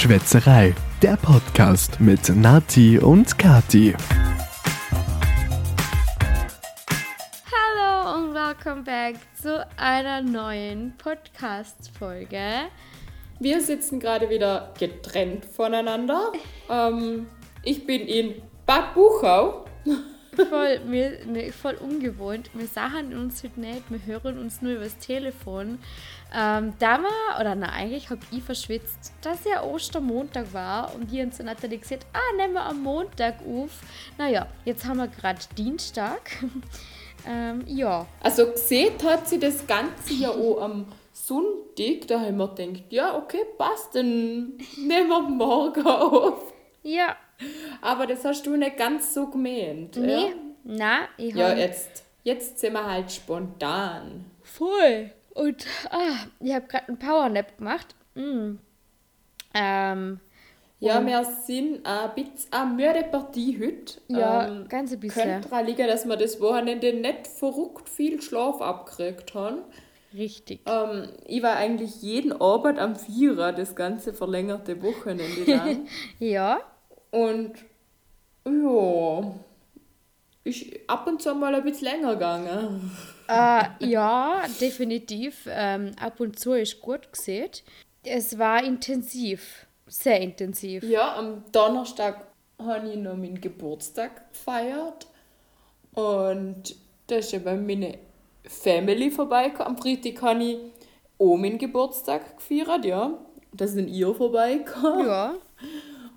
Schwätzerei, der Podcast mit Nati und Kati. Hallo und welcome back zu einer neuen Podcast-Folge. Wir sitzen gerade wieder getrennt voneinander. Ähm, ich bin in Bad Buchau. Voll, mir, mir, voll ungewohnt. Wir sahen uns heute nicht, wir hören uns nur übers Telefon. Ähm, da war, oder na, eigentlich habe ich verschwitzt, dass ja Ostermontag war und die uns dann hat gesagt, ah, nehmen wir am Montag auf. Naja, jetzt haben wir gerade Dienstag. ähm, ja. Also gesehen hat sie das Ganze ja auch am Sonntag, da haben wir gedacht, ja, okay, passt, dann nehmen wir morgen auf. Ja. Aber das hast du nicht ganz so gemeint. Nee, Ja, na, ich ja habe... jetzt, jetzt sind wir halt spontan. Voll. Und ah, ich habe gerade einen Powernap gemacht. Mm. Ähm, Ja, wir sind ein bisschen eine müde Partie heute. ja, Ähm, ganz ein bisschen. könnte daran liegen, dass wir das Wochenende nicht verrückt viel Schlaf abgekriegt haben. Richtig. Ähm, ich war eigentlich jeden Abend am Vierer, das ganze verlängerte Wochenende lang. Ja, Und ja, ist ab und zu mal ein bisschen länger gegangen. äh, ja, definitiv. Ähm, ab und zu ist gut gesehen. Es war intensiv. Sehr intensiv. Ja, am Donnerstag habe ich noch meinen Geburtstag gefeiert. Und da ist ja bei meiner Family vorbeigekommen. Am Freitag habe ich auch meinen Geburtstag gefeiert, ja. Da sind ihr vorbeigekommen. Ja.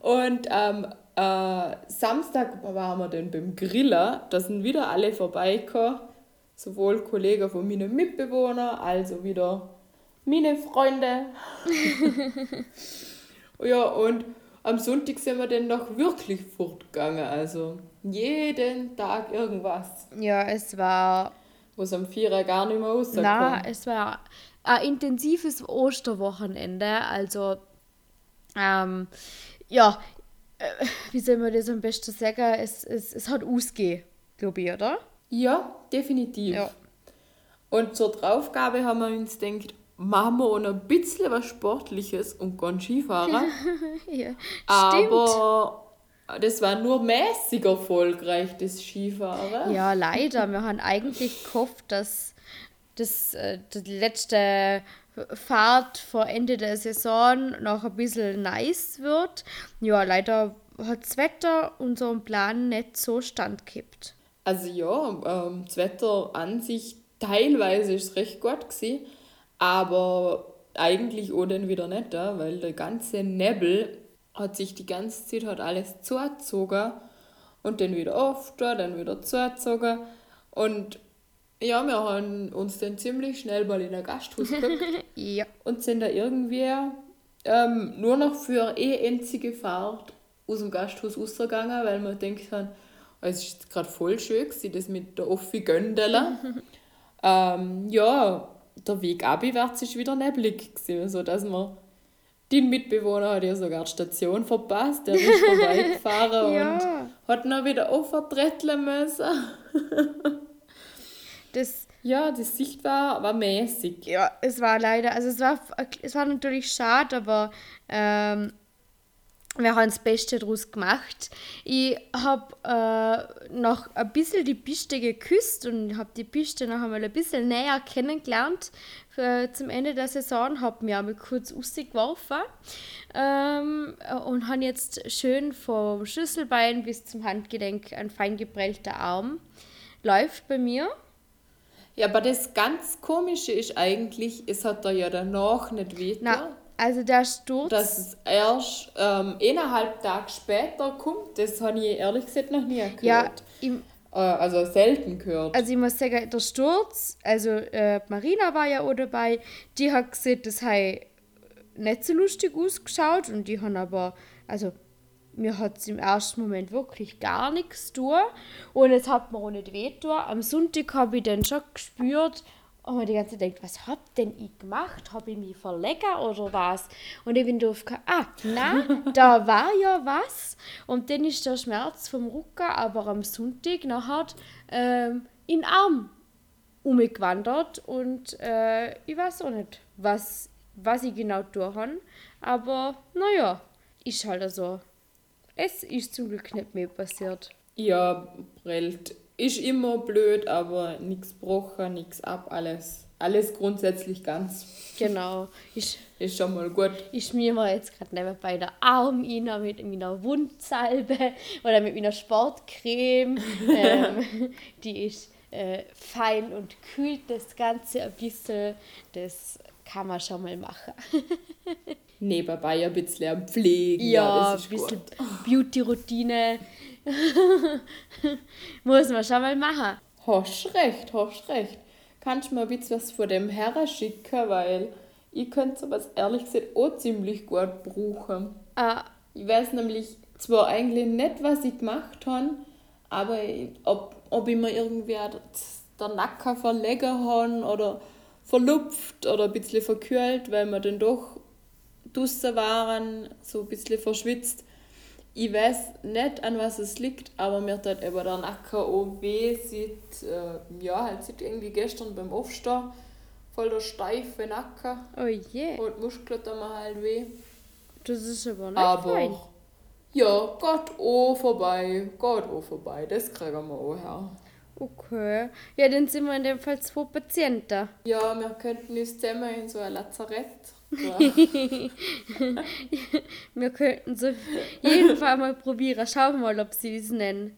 Und am äh, Samstag waren wir dann beim Grillen. Da sind wieder alle vorbeigekommen. Sowohl Kollegen von meinen Mitbewohnern, also wieder meine Freunde. ja, und am Sonntag sind wir dann noch wirklich fortgegangen. Also jeden Tag irgendwas. Ja, es war. Wo es am Vierer gar nicht mehr rauskommt. Na, es war ein intensives Osterwochenende. Also, ähm, ja, äh, wie soll man das am besten sagen? Es, es, es hat ausgehen, glaube ich, oder? Ja, definitiv. Ja. Und zur Draufgabe haben wir uns gedacht, machen wir noch ein bisschen was Sportliches und gehen Skifahren. ja. Stimmt. Aber das war nur mäßig erfolgreich, das Skifahren. Ja, leider. Wir haben eigentlich gehofft, dass das, äh, die letzte Fahrt vor Ende der Saison noch ein bisschen nice wird. Ja, leider hat das Wetter unserem Plan nicht so standkippt. Also ja, ähm, das Wetter an sich teilweise ist recht gut gewesen, aber eigentlich auch dann wieder nicht, weil der ganze Nebel hat sich die ganze Zeit hat alles zugezogen und dann wieder aufgetan, dann wieder zugezogen und ja, wir haben uns dann ziemlich schnell mal in ein Gasthaus geguckt Ja. und sind da irgendwie ähm, nur noch für eine eh einzige Fahrt aus dem Gasthaus rausgegangen, weil wir denkt haben, oh, es ist gerade voll schön gewesen, das mit der Offi Göndela. ähm, ja, der Weg abwärts ist wieder neblig gewesen, sodass wir dein Mitbewohner hat ja sogar die Station verpasst, der ist vorbeigefahren Ja. und hat noch wieder aufvertretteln müssen. Das, Ja, die Sicht war, war mäßig. ja, es war leider, also es war, es war natürlich schade, aber ähm, wir haben das Beste daraus gemacht. Ich habe äh, noch ein bisschen die Piste geküsst und habe die Piste noch einmal ein bisschen näher kennengelernt für, zum Ende der Saison. Habe mir einmal kurz rausgeworfen ähm, und habe jetzt schön vom Schlüsselbein bis zum Handgelenk ein fein geprellter Arm. Läuft bei mir. Ja, aber das ganz Komische ist eigentlich, es hat da ja danach nicht weh Na, also der Sturz. dass es erst ähm, eineinhalb Tage später kommt, das habe ich ehrlich gesagt noch nie gehört. ja, im, Äh, also selten gehört. Also ich muss sagen, der Sturz, also äh, Marina war ja auch dabei, die hat gesagt, das hat nicht so lustig ausgeschaut und die haben aber, also mir hat es im ersten Moment wirklich gar nichts tun und es hat mir auch nicht weh tun. Am Sonntag habe ich dann schon gespürt und mir die ganze Zeit gedacht, was hab denn ich gemacht? Habe ich mich verlegen oder was? Und ich bin drauf gekommen, ah, nein, da war ja was. Und dann ist der Schmerz vom Rücken aber am Sonntag nachher ähm, in den Arm umgewandert und äh, ich weiß auch nicht, was, was ich genau tun habe. Aber naja, ist halt so. Es ist zum Glück nicht mehr passiert. Ja, prellt. Ist immer blöd, aber nichts gebrochen, nichts ab, alles. Alles grundsätzlich ganz. Genau. Ich, ist schon mal gut. Ich mir mal jetzt gerade nebenbei der Arm rein mit meiner Wundsalbe oder mit meiner Sportcreme. ähm, die ist äh, fein und kühlt das Ganze ein bisschen. Das kann man schon mal machen. Nebenbei ein bisschen pflegen. Ja, ja ein bisschen Beauty-Routine. Muss man schon mal machen. Hast recht, hast recht. Kannst du mir ein bisschen was von dem Herren schicken, weil ich könnte sowas ehrlich gesagt auch ziemlich gut brauchen. Ah. Ich weiß nämlich zwar eigentlich nicht, was ich gemacht habe, aber ob, ob ich mir irgendwie der Nacken verlegen habe oder verlupft oder ein bisschen verkühlt, weil wir dann doch draußen waren, so ein bisschen verschwitzt. Ich weiß nicht, an was es liegt, aber mir tut eben der Nacken auch weh, seit, äh, ja, halt seit irgendwie gestern beim Aufstehen. Voll der steife Nacken. Oh je. Und die Muskeln tun mir halt weh. Das ist aber nicht aber, fein. Ja, geht auch vorbei. Geht auch vorbei. Das kriegen wir auch her. Okay. Ja, dann sind wir in dem Fall zwei Patienten. Ja, wir könnten uns zusammen in so ein Lazarett wir könnten so jeden Fall mal probieren. Schauen wir mal, ob sie es nennen.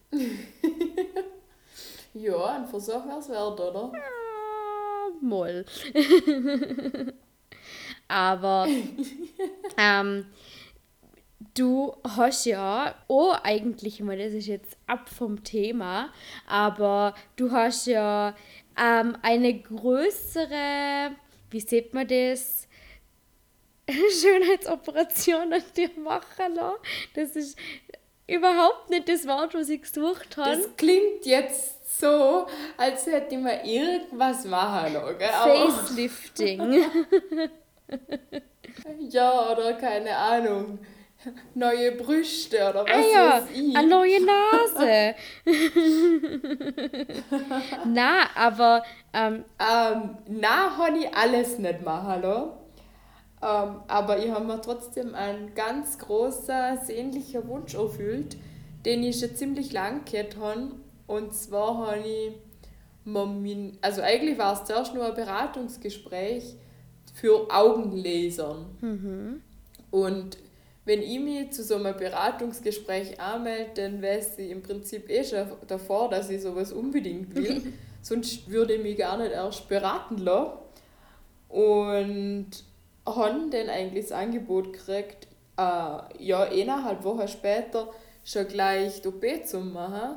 ja, ein Versuch wäre es wert, oder? Ja, moll. Aber ähm, du hast ja, oh eigentlich mal, das ist jetzt ab vom Thema, aber du hast ja ähm, eine größere, wie sieht man das? Schönheitsoperation an dir machen lassen. Das ist überhaupt nicht das Wort, was ich gesucht habe. Das klingt jetzt so, als hätte ich mir irgendwas machen lassen. Facelifting. ja, oder keine Ahnung. Neue Brüste oder was ah, ja, weiß ich. Eine neue Nase. na, aber. Ähm, ähm, na, habe ich alles nicht machen lassen. Ähm, aber ich habe mir trotzdem einen ganz großen, sehnlicher Wunsch erfüllt, den ich schon ziemlich lang gehabt habe. Und zwar habe ich mein, also eigentlich war es zuerst nur ein Beratungsgespräch für Augenlasern. Mhm. Und wenn ich mich zu so einem Beratungsgespräch anmelde, dann weiß ich im Prinzip eh schon davor, dass ich sowas unbedingt will. Sonst würde ich mich gar nicht erst beraten lassen. Und haben dann eigentlich das Angebot gekriegt, äh, ja, eineinhalb Wochen später schon gleich die OP zu machen.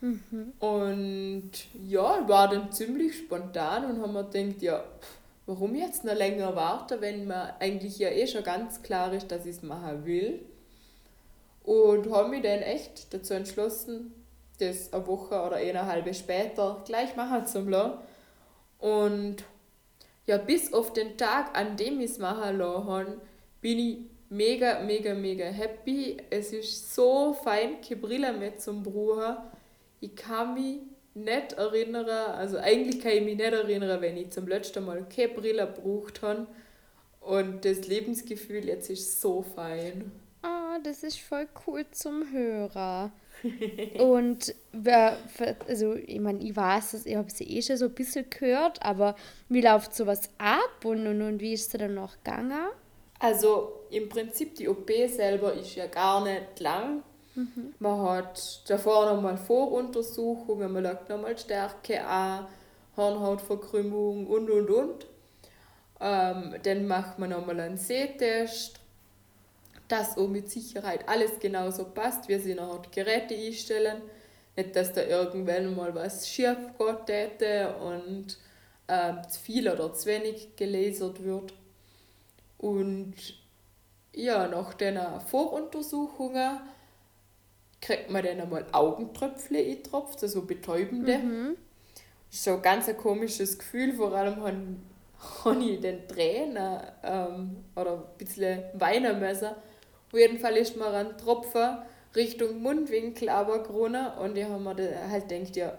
Mhm. Und ja, war dann ziemlich spontan und haben mir gedacht, ja, warum jetzt noch länger warten, wenn man eigentlich ja eh schon ganz klar ist, dass ich es machen will. Und habe mich dann echt dazu entschlossen, das eine Woche oder eineinhalb später gleich machen zu lassen. Und ja, bis auf den Tag, an dem ich es machen lassen bin ich mega, mega, mega happy. Es ist so fein, keine Brille mehr zum Brauchen. Ich kann mich nicht erinnern, also eigentlich kann ich mich nicht erinnern, wenn ich zum letzten Mal keine Brille gebraucht habe. Und das Lebensgefühl jetzt ist so fein. Das ist voll cool zum Hören. und wer, also ich meine, ich weiß es, ich habe sie eh schon so ein bisschen gehört, aber wie läuft sowas ab und, und, und wie ist es dann noch gegangen? Also im Prinzip die OP selber ist ja gar nicht lang. Mhm. Man hat davor nochmal Voruntersuchungen, man legt nochmal Stärke an, Hornhautverkrümmung und und und. Ähm, dann macht man nochmal einen Sehtest dass auch mit Sicherheit alles genauso passt, wie sie noch die Geräte einstellen. Nicht, dass da irgendwann mal was schief geht und äh, zu viel oder zu wenig gelasert wird. Und ja, nach den Voruntersuchungen kriegt man dann einmal Augentröpfle eintropft, also betäubende. Mhm. Das ist so ein ganz komisches Gefühl, vor allem habe ich den Tränen ähm, oder ein bisschen weinen müssen auf jeden Fall ist mir ein Tropfen Richtung Mundwinkel aber Krone und ich habe mir halt gedacht, ja,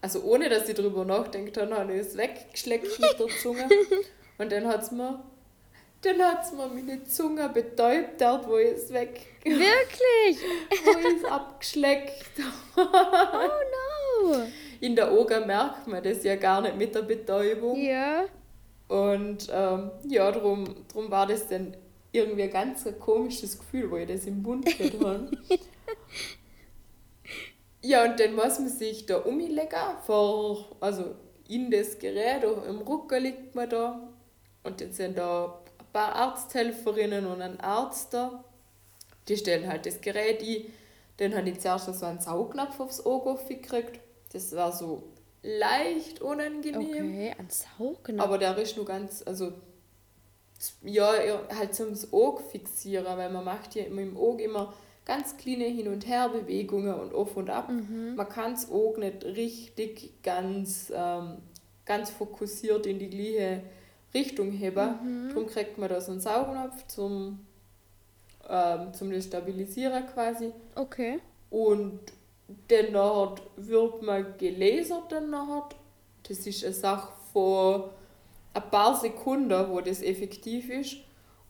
also ohne dass ich drüber nachdenkt habe, habe ich es weggeschleckt mit der Zunge. Und dann hat es mir Dann hat es mir meine Zunge betäubt, dort wo ich es weg. Wirklich? wo ich es abgeschleckt. oh no! In der Augen merkt man das ja gar nicht mit der Betäubung. Ja. Und ähm, ja, darum drum war das dann irgendwie ein ganz komisches Gefühl, wo ich das im Mund gehabt habe. ja, und dann muss man sich da umlegen, vor, also in das Gerät, im Rücken liegt man da. Und dann sind da ein paar Arzthelferinnen und ein Arzt da. Die stellen halt das Gerät ein. Dann habe ich zuerst so einen Saugnapf aufs Auge gekriegt. Das war so leicht unangenehm. Okay, ein Saugnapf. Aber der ist nur ganz, also ja, halt zum Auge fixieren, weil man macht ja immer im Auge immer ganz kleine Hin- und Herbewegungen und auf und ab. Mhm. Man kann das Auge nicht richtig ganz, ähm, ganz fokussiert in die gleiche Richtung heben. Mhm. Darum kriegt man da so einen Saugnapf zum, ähm, zum das Stabilisieren quasi. Okay. Und dann wird man gelasert dann nachher. Das ist eine Sache von ein paar Sekunden, wo das effektiv ist.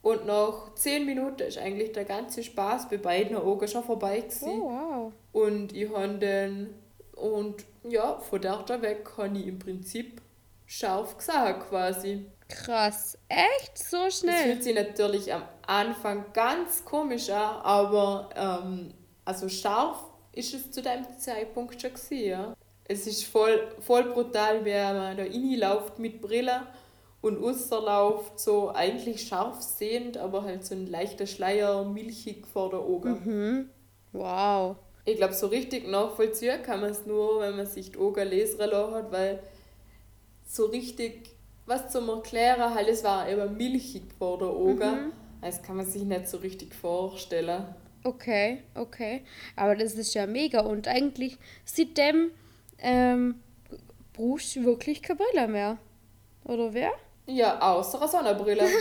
Und nach 10 Minuten ist eigentlich der ganze Spaß bei beiden Augen schon vorbei gewesen. Oh, wow. Und ich habe dann, und ja, von da weg habe ich im Prinzip scharf gesagt quasi. Krass. Echt? So Es schnell? fühlt sich natürlich am Anfang ganz komisch an, aber ähm, also scharf ist es zu dem Zeitpunkt schon gewesen, ja. Es ist voll, voll brutal, wenn man da reinläuft mit Brille und rausläuft, so eigentlich scharf sehend, aber halt so ein leichter Schleier milchig vor der Augen. Mhm. Wow. Ich glaube, so richtig nachvollziehen kann man es nur, wenn man sich die Augen lesen hat, weil so richtig was zum Erklären, halt, es war eben milchig vor der Augen. Das kann man sich nicht so richtig vorstellen. Okay, okay. Aber das ist ja mega. Und eigentlich seitdem ähm, brauchst du wirklich keine Brille mehr. Oder wer? Ja, außer eine Sonnenbrille.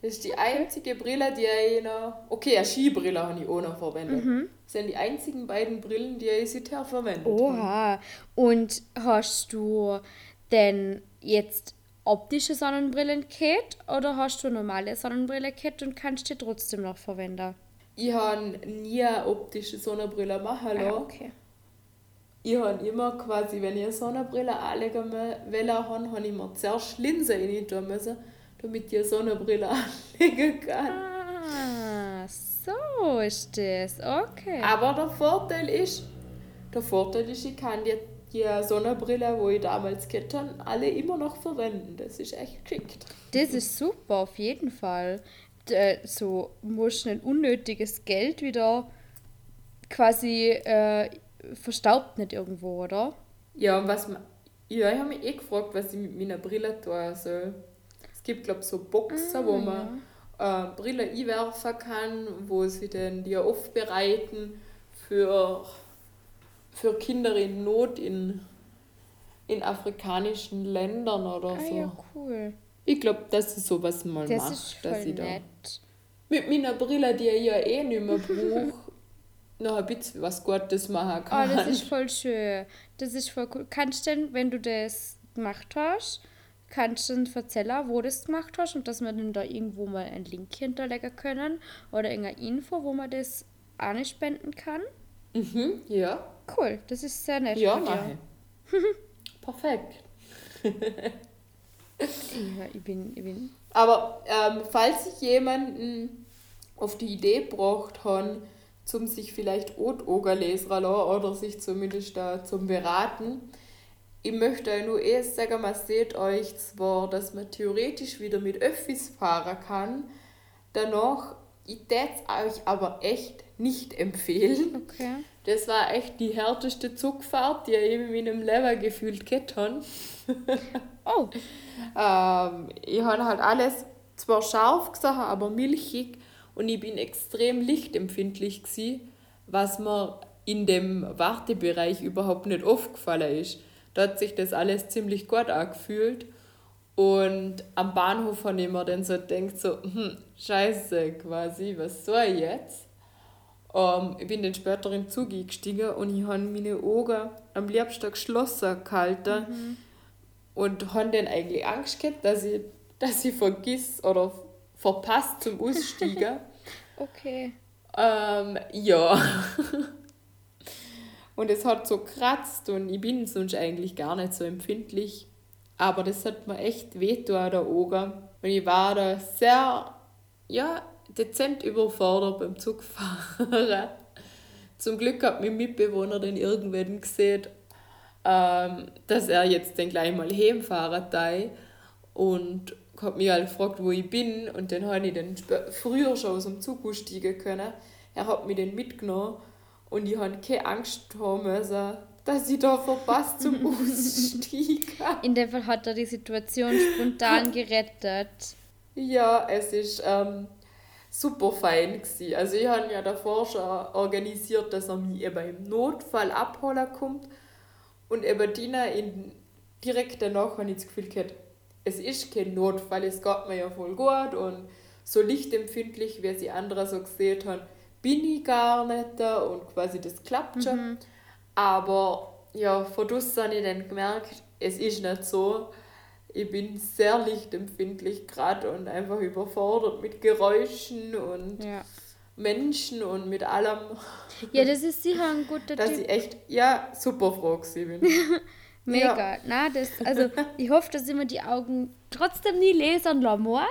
Das ist die einzige Brille, die ich noch. Okay, eine Skibrille habe ich auch noch verwendet. Das sind die einzigen beiden Brillen, die ich seither verwendet habe. Oha. Und hast du denn jetzt optische Sonnenbrillen gehabt oder hast du normale Sonnenbrille gehabt und kannst die trotzdem noch verwenden? Ich habe nie eine optische Sonnenbrille machen lassen. Ah, okay. Ich habe immer quasi, wenn ich eine Sonnenbrille anlegen will, habe, habe ich mir zuerst Linsen rein tun müssen, damit ich eine Sonnenbrille anlegen kann. Ah, so ist das. Okay. Aber der Vorteil ist, der Vorteil ist, ich kann die, die Sonnenbrille, die ich damals gehabt habe, alle immer noch verwenden. Das ist echt geschickt. Das ist super, auf jeden Fall. Äh, so musst du ein unnötiges Geld wieder quasi äh, verstaubt nicht irgendwo, oder? Ja, und was man, ja, ich habe mich eh gefragt, was ich mit meiner Brille tun soll. Es gibt, glaube ich, so Boxen, wo man äh, Brille einwerfen kann, wo sie dann die aufbereiten für, für Kinder in Not in, in afrikanischen Ländern oder Ah so. ja, cool. Ich glaube, das ist so, was man Das macht. ist dass voll ich da nett. mit meiner Brille, die ich ja eh nicht mehr brauche, noch ein bisschen was Gutes machen Oh, kann. das ist voll schön. Das ist voll cool. Kannst du denn, wenn du das gemacht hast, kannst du dann erzählen, wo du das gemacht hast und dass wir dann da irgendwo mal einen Link hinterlegen können oder irgendeine Info, wo man das anspenden kann? mhm, ja. Cool, das ist sehr nett Ja, mache ich. Perfekt. Ja, ich bin, ich bin. Aber ähm, falls sich jemanden auf die Idee gebracht hat, zum sich vielleicht lassen oder sich zumindest da zum Beraten, ich möchte euch nur erst sagen, man seht euch zwar, dass man theoretisch wieder mit Öffis fahren kann, danach, ich würde es euch aber echt nicht empfehlen. Okay. Das war echt die härteste Zugfahrt, die ich in meinem Leben gefühlt gehabt habe. Oh, Ähm, ich habe halt alles zwar scharf gesehen, aber milchig und ich bin extrem lichtempfindlich gsi, was mir in dem Wartebereich überhaupt nicht aufgefallen ist. Da hat sich das alles ziemlich gut angefühlt und am Bahnhof habe ich mir dann so gedacht, so, hm, scheiße quasi, was soll ich jetzt? Ähm, ich bin dann später in den Zug eingestiegen und ich habe meine Augen am liebsten geschlossen gehalten und habe dann eigentlich Angst gehabt, dass ich, dass ich vergiss oder verpasst zum Aussteigen. Okay. Ähm, ja. und es hat so kratzt und ich bin sonst eigentlich gar nicht so empfindlich. Aber das hat mir echt wehgetan, der Augen. Und ich war da sehr, ja, dezent überfordert beim Zugfahren. Zum Glück hat mein Mitbewohner den irgendwann gesehen, ähm, dass er jetzt dann gleich mal heimfahren darf. Und hat mich halt gefragt, wo ich bin. Und dann habe ich dann früher schon aus dem Zug aussteigen können. Er hat mich dann mitgenommen. Und ich habe keine Angst haben müssen, dass ich da verpasst zum Aussteigen. In dem Fall hat er die Situation spontan gerettet. Ja, es ist ähm, super fein gewesen. Also ich habe ja davor schon organisiert, dass er mich eben im Notfall abholen kommt. Und eben Dina in direkt danach habe ich das Gefühl gehabt, es ist kein Notfall, es geht mir ja voll gut und so lichtempfindlich, wie sie andere so gesehen haben, bin ich gar nicht da und quasi das klappt schon. Mhm. Aber ja, von draussen habe ich dann gemerkt, es ist nicht so. Ich bin sehr lichtempfindlich gerade und einfach überfordert mit Geräuschen und ja. Menschen und mit allem. Ja, das ist sicher ein guter Dass Tipp. ich echt, ja, super froh bin. Mega. Ja. Na, das, also ich hoffe, dass ich mir die Augen trotzdem nie lesen lassen muss.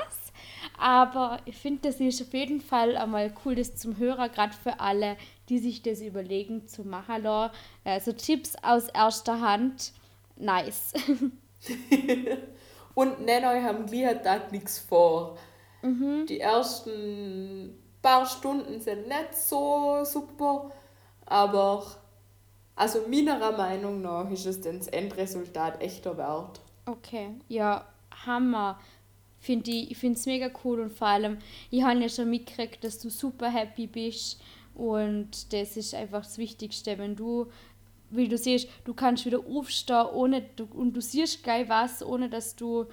Aber ich finde, das ist auf jeden Fall einmal cool, das zum Hörer, gerade für alle, die sich das überlegen zu machen. Also Tipps aus erster Hand, nice. Und nein, euch haben gleich Tag nichts vor. Mhm. Die ersten paar Stunden sind nicht so super, aber also meiner Meinung nach ist es dann das Endresultat echter Wert. Okay, ja, Hammer. Find ich ich finde es mega cool und vor allem, ich habe ja schon mitgekriegt, dass du super happy bist und das ist einfach das Wichtigste, wenn du, wie du siehst, du kannst wieder aufstehen ohne, und du siehst geil was, ohne dass du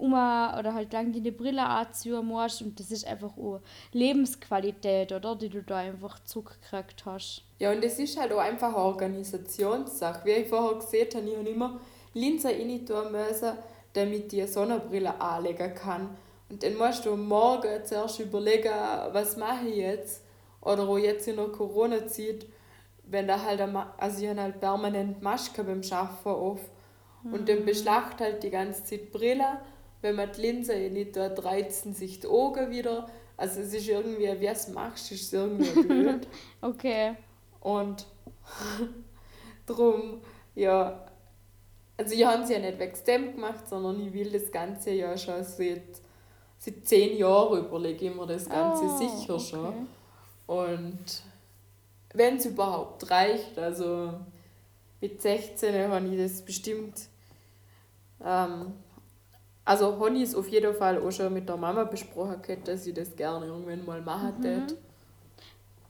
immer oder halt lang die Brille anziehen musst und das ist einfach auch Lebensqualität, oder, die du da einfach zurückgekriegt hast. Ja, und das ist halt auch einfach eine Organisationssache. Wie ich vorher gesehen habe, ich habe immer Linsen rein tun müssen, damit ich eine Sonnenbrille anlegen kann. Und dann musst du morgen zuerst überlegen, was mache ich jetzt? Oder auch jetzt in der Corona-Zeit, wenn da halt, also ich habe halt permanent Maske beim Arbeiten auf. Und dann mhm. beschlacht halt die ganze Zeit Brille wenn man die Linse nicht dort reizen sich die Augen wieder. Also es ist irgendwie, wie es machst, ist es irgendwie blöd. okay. Und drum, ja, also ich habe es ja nicht wegen dem gemacht, sondern ich will das Ganze ja schon seit, seit zehn Jahren überlege ich mir das Ganze oh, sicher okay. schon. Und wenn es überhaupt reicht, also mit 16 habe ich das bestimmt ähm, also Honey ist auf jeden Fall auch schon mit der Mama besprochen, dass sie das gerne irgendwann mal machen mhm.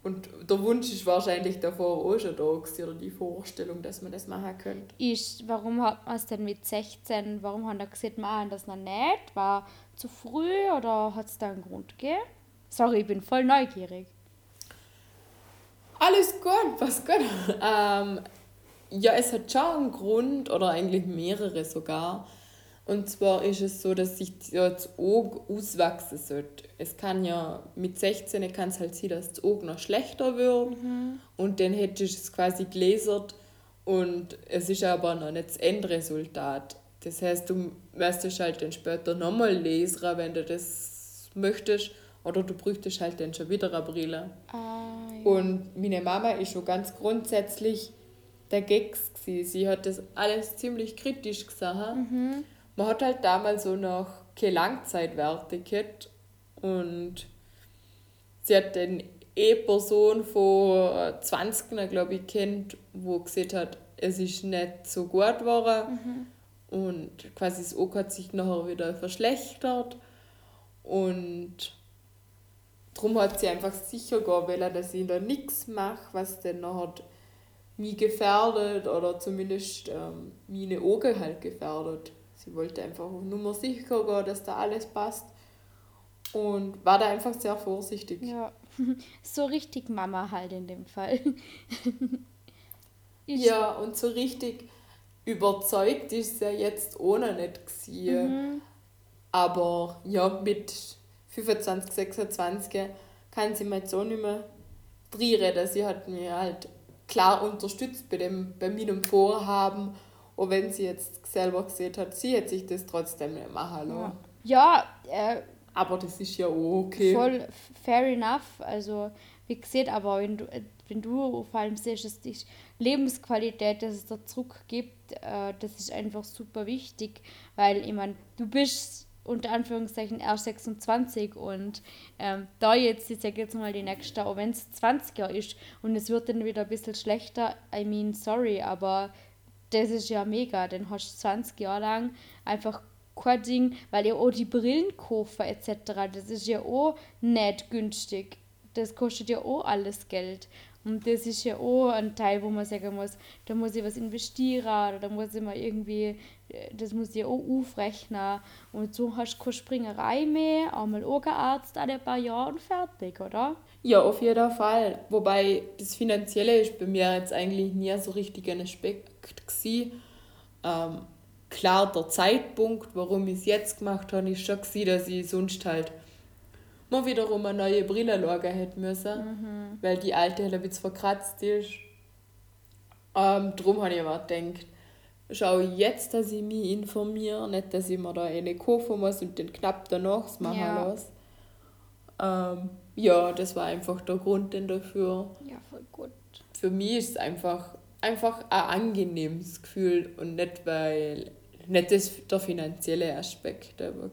Und der Wunsch ist wahrscheinlich davor auch schon da oder die Vorstellung, dass man das machen könnte. Ist, warum hat man es denn mit 16, warum hat er gesagt, machen das noch nicht? War zu früh oder hat es da einen Grund gegeben? Sorry, ich bin voll neugierig. Alles gut, was gut. ähm, ja, es hat schon einen Grund, oder eigentlich mehrere sogar. Und zwar ist es so, dass sich das Auge auswachsen sollte. Es kann ja mit 16 kann es halt sein, dass das Auge noch schlechter wird mhm. und dann hättest du es quasi gläsert und es ist aber noch nicht das Endresultat. Das heißt, du müsstest halt dann später nochmal lesen, wenn du das möchtest oder du bräuchtest halt dann schon wieder eine Brille. Ah, ja. Und meine Mama ist schon ganz grundsätzlich der Gags Sie hat das alles ziemlich kritisch gesagt. Mhm man hat halt damals so noch keine Langzeitwerte gehabt und sie hat den E-Person von 20 glaube ich, kennt, wo gesehen hat, es ist nicht so gut geworden mhm. und quasi das Auge hat sich nachher wieder verschlechtert und darum hat sie einfach sicher wollen, dass ich da nichts mache, was dann nachher mich gefährdet oder zumindest ähm, meine Augen halt gefährdet. Sie wollte einfach nur sicher gehen, dass da alles passt. Und war da einfach sehr vorsichtig. Ja, so richtig Mama halt in dem Fall. ja, und so richtig überzeugt ist sie jetzt ohne nicht gewesen. Mhm. Aber ja, mit 25, 26 kann sie mir jetzt auch nicht mehr reinreden. Sie hat mich halt klar unterstützt bei, dem, bei meinem Vorhaben. Und wenn sie jetzt selber gesehen hat, sie hätte sich das trotzdem nicht machen lassen. Ja, äh, aber das ist ja auch okay. Voll fair enough. Also, wie gesagt, aber wenn du, wenn du vor allem siehst, dass die Lebensqualität, dass es da zurückgibt, äh, das ist einfach super wichtig, weil ich meine, du bist unter Anführungszeichen erst 26 und ähm, da jetzt, ich sage jetzt mal die nächste, auch wenn es 20er ist und es wird dann wieder ein bisschen schlechter, I mean, sorry, aber das ist ja mega, dann hast du 20 Jahre lang einfach kein Ding, weil ja auch die Brillen kaufen etc., das ist ja auch nicht günstig. Das kostet ja auch alles Geld. Und das ist ja auch ein Teil, wo man sagen muss, da muss ich was investieren oder da muss ich mal irgendwie, das muss ich auch aufrechnen. Und so hast du keine Springerei mehr, einmal Augenarzt alle paar Jahre und fertig, oder? Ja, auf jeden Fall. Wobei das Finanzielle ist bei mir jetzt eigentlich nie so richtig ein Aspekt gewesen. Ähm, klar, der Zeitpunkt, warum ich es jetzt gemacht habe, ist schon gewesen, dass ich sonst halt mal wiederum eine neue Brille schauen hätte müssen, mhm. weil die alte halt ein bisschen verkratzt ist. Ähm, darum habe ich aber gedacht, schau jetzt, dass ich mich informiere, nicht, dass ich mir da eine kaufen muss und den knapp danach das machen ja. lasse. Ähm, ja, das war einfach der Grund denn dafür. Ja, voll gut. Für mich ist es einfach, einfach ein angenehmes Gefühl und nicht, weil nicht das, der finanzielle Aspekt aber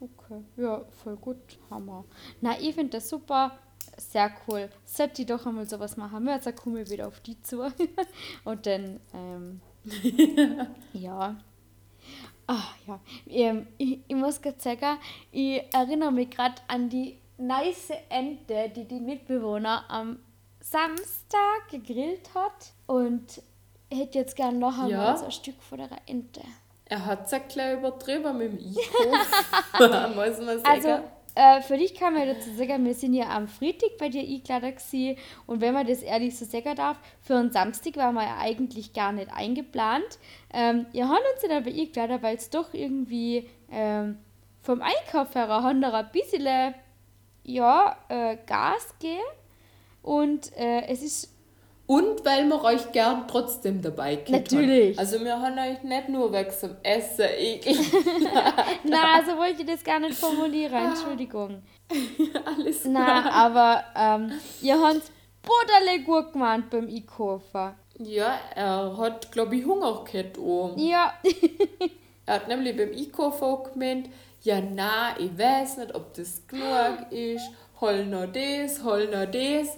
Okay, ja, voll gut, Hammer. Na, ich finde das super, sehr cool. Sollte ich doch einmal sowas machen, jetzt komme ich wieder auf die zu. Und dann, ähm, ja. Ach ja, ähm, ich, ich muss gerade sagen, ich erinnere mich gerade an die nice Ente, die die Mitbewohner am Samstag gegrillt hat. Und ich hätte jetzt gerne noch einmal ja. so ein Stück von der Ente. Er hat es ja gleich übertrieben mit dem Einkauf, muss man sagen. Also, äh, für dich kann man dazu sagen, wir sind ja am Freitag bei dir eingeladen gewesen. und wenn man das ehrlich so sagen darf, für einen Samstag waren wir ja eigentlich gar nicht eingeplant. Ähm, wir haben uns dann aber eingeladen, weil es doch irgendwie ähm, vom Einkauf her haben ein bisschen ja, äh, Gas geben und äh, es ist und weil wir euch gern trotzdem dabei kennen. Natürlich. Also wir haben euch nicht nur weg zum Essen eklig. Na, so wollte ich das gar nicht formulieren. Ah. Entschuldigung. Alles klar. Na, aber ähm, ihr habt Buderle gut gemeint beim Einkaufen. Ja, er hat, glaube ich, Hunger gehabt oben. Ja. er hat nämlich beim Einkaufen gemeint, ja na, ich weiß nicht, ob das genug ist. Hol noch das, hol noch das.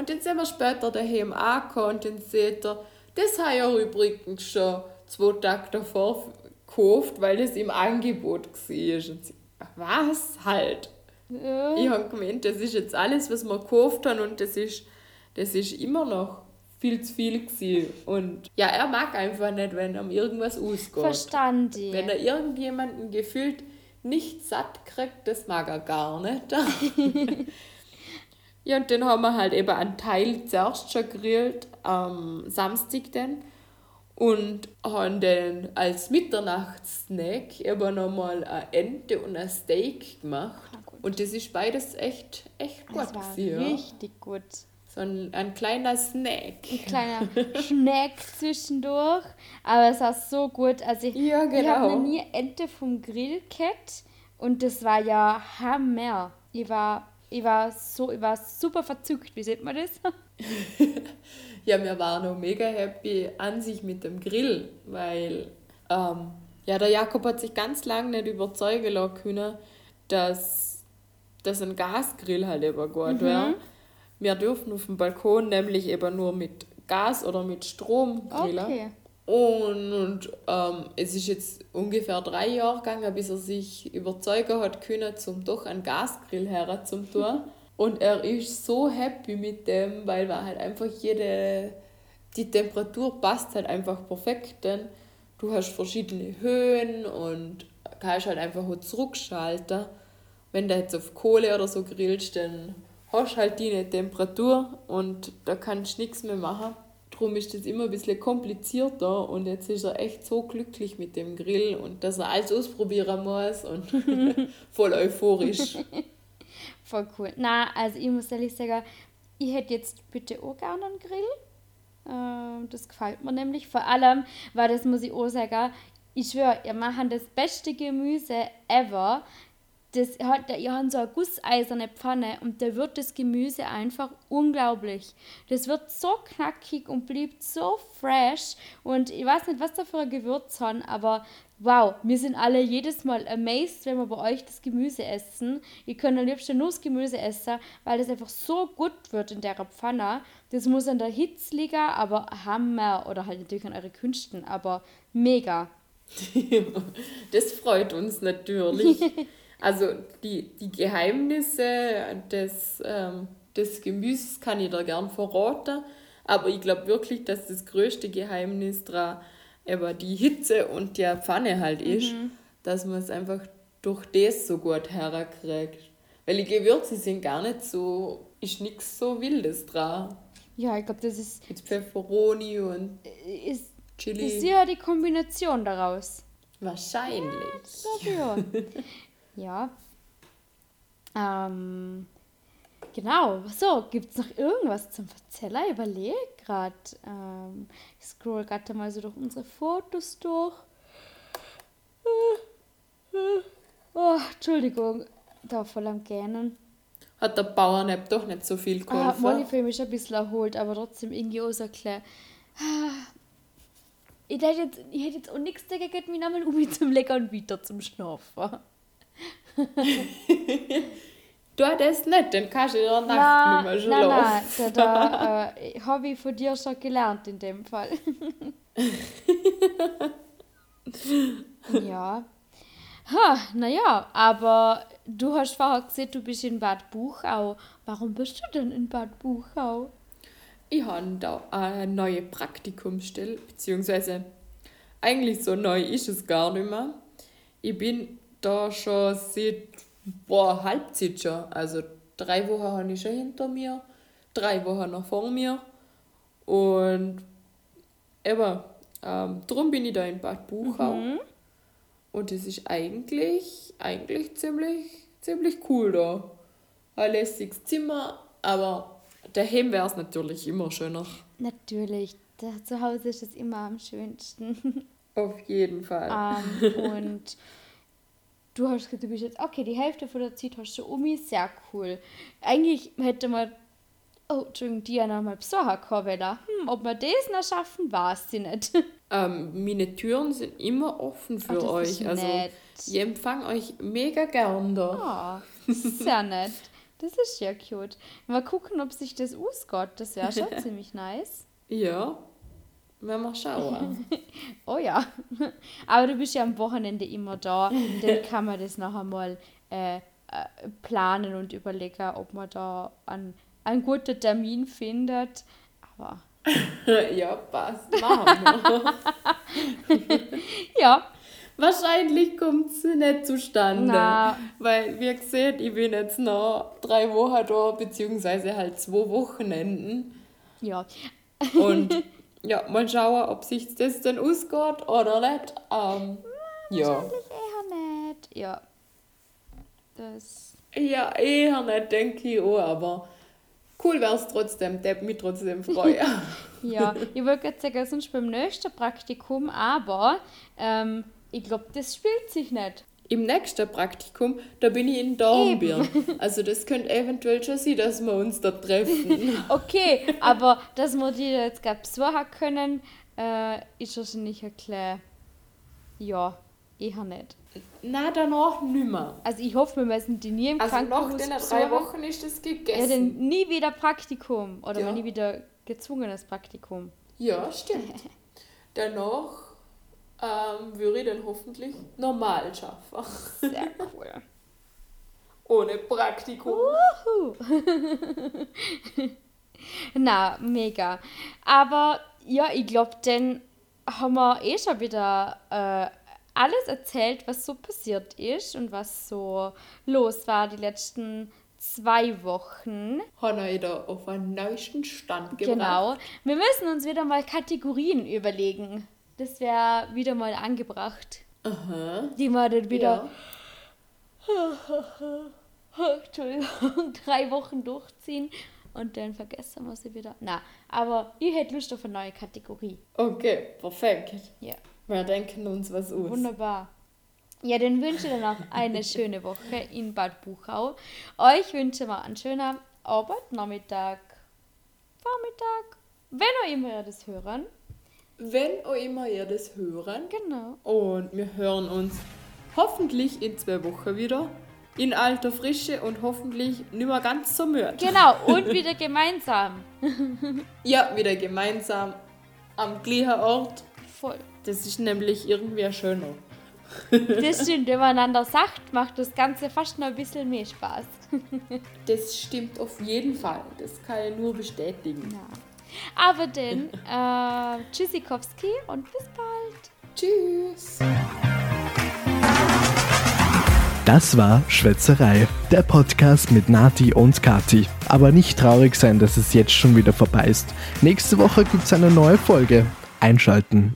Und dann sind wir später daheim angekommen und dann sieht er, das habe ich übrigens schon zwei Tage davor gekauft, weil das im Angebot war. Und sie, was halt? Ja. Ich habe gemeint, das ist jetzt alles, was wir gekauft haben und das ist, das ist immer noch viel zu viel gewesen. Und ja, er mag einfach nicht, wenn ihm irgendwas ausgeht. Verstanden. Wenn er irgendjemanden gefühlt nicht satt kriegt, das mag er gar nicht. Ja, und dann haben wir halt eben einen Teil zuerst schon gegrillt, am Samstag dann. Und haben dann als Mitternachtssnack eben nochmal eine Ente und ein Steak gemacht. Ah, und das ist beides echt, echt gut. Das war gewesen, richtig ja. gut. So ein, ein kleiner Snack. Ein kleiner Snack zwischendurch. Aber es war so gut. Also ich, ja, genau. ich habe noch nie Ente vom Grill gehabt. Und das war ja Hammer. Ich war ich war so, ich war super verzückt, wie sieht man das? ja, wir waren auch mega happy an sich mit dem Grill, weil ähm, ja, der Jakob hat sich ganz lange nicht überzeugen lassen können, dass, dass ein Gasgrill halt eben gut mhm. wäre. Wir dürfen auf dem Balkon nämlich eben nur mit Gas oder mit Strom grillen. Okay. Und, und ähm, es ist jetzt ungefähr drei Jahre gegangen, bis er sich überzeugen hat können, zum doch einen Gasgrill her zum tun. Und er ist so happy mit dem, weil man halt einfach jede, die Temperatur passt halt einfach perfekt, denn du hast verschiedene Höhen und kannst halt einfach auch zurückschalten. Wenn du jetzt auf Kohle oder so grillst, dann hast du halt die Temperatur und da kannst du nichts mehr machen. Drum ist das immer ein bisschen komplizierter und jetzt ist er echt so glücklich mit dem Grill und dass er alles ausprobieren muss und voll euphorisch. Voll cool. Na, also ich muss ehrlich sagen, ich hätte jetzt bitte auch gerne einen Grill. Ähm, das gefällt mir nämlich. Vor allem, weil das muss ich auch sagen, ich schwöre, ihr macht das beste Gemüse ever. Das hat, ihr habt so eine gusseiserne Pfanne und da wird das Gemüse einfach unglaublich. Das wird so knackig und bleibt so fresh und ich weiß nicht, was da für ein Gewürz haben, aber wow, wir sind alle jedes Mal amazed, wenn wir bei euch das Gemüse essen. Ihr könnt am liebsten nur das Gemüse essen, weil das einfach so gut wird in der Pfanne. Das muss an der Hitze liegen, aber Hammer oder halt natürlich an eure Künsten, aber mega. das freut uns natürlich. Also die, die Geheimnisse des, ähm, des Gemüses kann ich da gern verraten, aber ich glaube wirklich, dass das größte Geheimnis da eben die Hitze und die Pfanne halt ist, mhm. dass man es einfach durch das so gut herkriegt. Weil die Gewürze sind gar nicht so, ist nichts so Wildes dran. Ja, ich glaube, das ist. Mit Pfefferoni und ist, Chili. Ist ja die Kombination daraus. Wahrscheinlich. Ja, ja. Ähm, genau. So, gibt es noch irgendwas zum Verzeller? Ich überlege gerade. Ähm, ich scroll gerade mal so durch unsere Fotos durch. Oh, Entschuldigung. Da voll am Gähnen. Hat der Bauernepp doch nicht so viel ah, geholfen. Ah, Molly mich ein bisschen erholt, aber trotzdem irgendwie auch so klar. Ich hätte jetzt, ich hätte jetzt auch nichts dagegen, mich nochmal um zum Leckern wieder zum Schlafen. du das nicht, dann kannst du nicht mehr schlafen. Nein, nein, da, äh, habe ich von dir schon gelernt in dem Fall. ja. Ha, naja, aber du hast vorher gesagt, du bist in Bad Buchau. Warum bist du denn in Bad Buchau? Ich habe da eine neue Praktikumsstelle, beziehungsweise eigentlich so neu ist es gar nicht mehr. Ich bin da schon seit boah, Halbzeit schon. Also drei Wochen habe ich schon hinter mir, drei Wochen noch vor mir. Und eben, ähm, darum bin ich da in Bad Buchau. Mhm. Und es ist eigentlich, eigentlich ziemlich, ziemlich cool da. Ein lässiges Zimmer, aber daheim wäre es natürlich immer schöner. Natürlich, da, zu Hause ist es immer am schönsten. Auf jeden Fall. Ähm, und du hast gesagt, du bist jetzt, okay, die Hälfte von der Zeit hast du um mich, sehr cool. Eigentlich hätte man, oh, Entschuldigung, die ja nochmal besuchen können, hm, ob wir das noch schaffen, weiß ich nicht. Ähm, meine Türen sind immer offen für oh, euch. Also, ich empfange euch mega gern da. Oh, sehr nett. Das ist ja cute. Mal gucken, ob sich das ausgeht. Das wäre schon ziemlich nice. Ja, wir schauen. oh ja. Aber du bist ja am Wochenende immer da. Dann kann man das noch einmal äh, äh, planen und überlegen, ob man da einen, einen guten Termin findet. Aber. ja, passt. Machen wir. ja. Wahrscheinlich kommt es nicht zustande. Na. Weil, wie gesagt, ich bin jetzt noch drei Wochen da, beziehungsweise halt zwei Wochenenden. Ja. Und ja, mal schauen, ob sich das dann ausgeht oder nicht. Ähm, ja. Wahrscheinlich eher nicht. Ja. Das. Ja, eher nicht, denke ich auch, aber cool wäre es trotzdem, der mich trotzdem freuen. ja, ich wollte gerade sagen, sonst beim nächsten Praktikum, aber ähm, ich glaube, das spielt sich nicht. Im nächsten Praktikum, da bin ich in Dornbirn. Also das könnte eventuell schon sein, dass wir uns da treffen. okay, aber dass wir die jetzt gerade besuchen können, äh, ist wahrscheinlich ein klein... Ja, eher nicht. Na, danach nimmer. Also ich hoffe, wir müssen die nie im also Krankenhaus nach den drei Wochen ist das gegessen. Ja, dann nie wieder Praktikum. Oder ja. nie wieder gezwungenes Praktikum. Ja, stimmt. danach ähm, würde ich dann hoffentlich normal schaffen. Sehr cool. Ohne Praktikum. Na, mega. Aber ja, ich glaube, dann haben wir eh schon wieder äh, alles erzählt, was so passiert ist und was so los war die letzten zwei Wochen. Haben wir wieder auf einen neuesten Stand gebracht. Genau. Wir müssen uns wieder mal Kategorien überlegen. Das wäre wieder mal angebracht. Aha. Die wir dann wieder. Entschuldigung, drei Wochen durchziehen und dann vergessen wir sie wieder. Na, aber ich hätte Lust auf eine neue Kategorie. Okay, perfekt. Ja, Wir denken uns was aus. wunderbar. Ja, dann wünsche ich dir noch eine schöne Woche in Bad Buchau. Euch wünsche wir einen schönen Abend, Nachmittag, Vormittag, wenn auch immer ihr das hören. Wenn auch immer ihr das hören. Genau. Und wir hören uns hoffentlich in zwei Wochen wieder. In alter Frische und hoffentlich nicht mehr ganz so müde. Genau, und wieder gemeinsam. Ja, wieder gemeinsam am gleichen Ort. Voll. Das ist nämlich irgendwie schöner. Das stimmt, wenn man einander sagt, macht das Ganze fast noch ein bisschen mehr Spaß. Das stimmt auf jeden Fall. Das kann ich nur bestätigen. Ja. Aber dann, äh, Tschüssikowski und bis bald. Tschüss. Das war Schwätzerei, der Podcast mit Nati und Kati. Aber nicht traurig sein, dass es jetzt schon wieder vorbei ist. Nächste Woche gibt's eine neue Folge. Einschalten.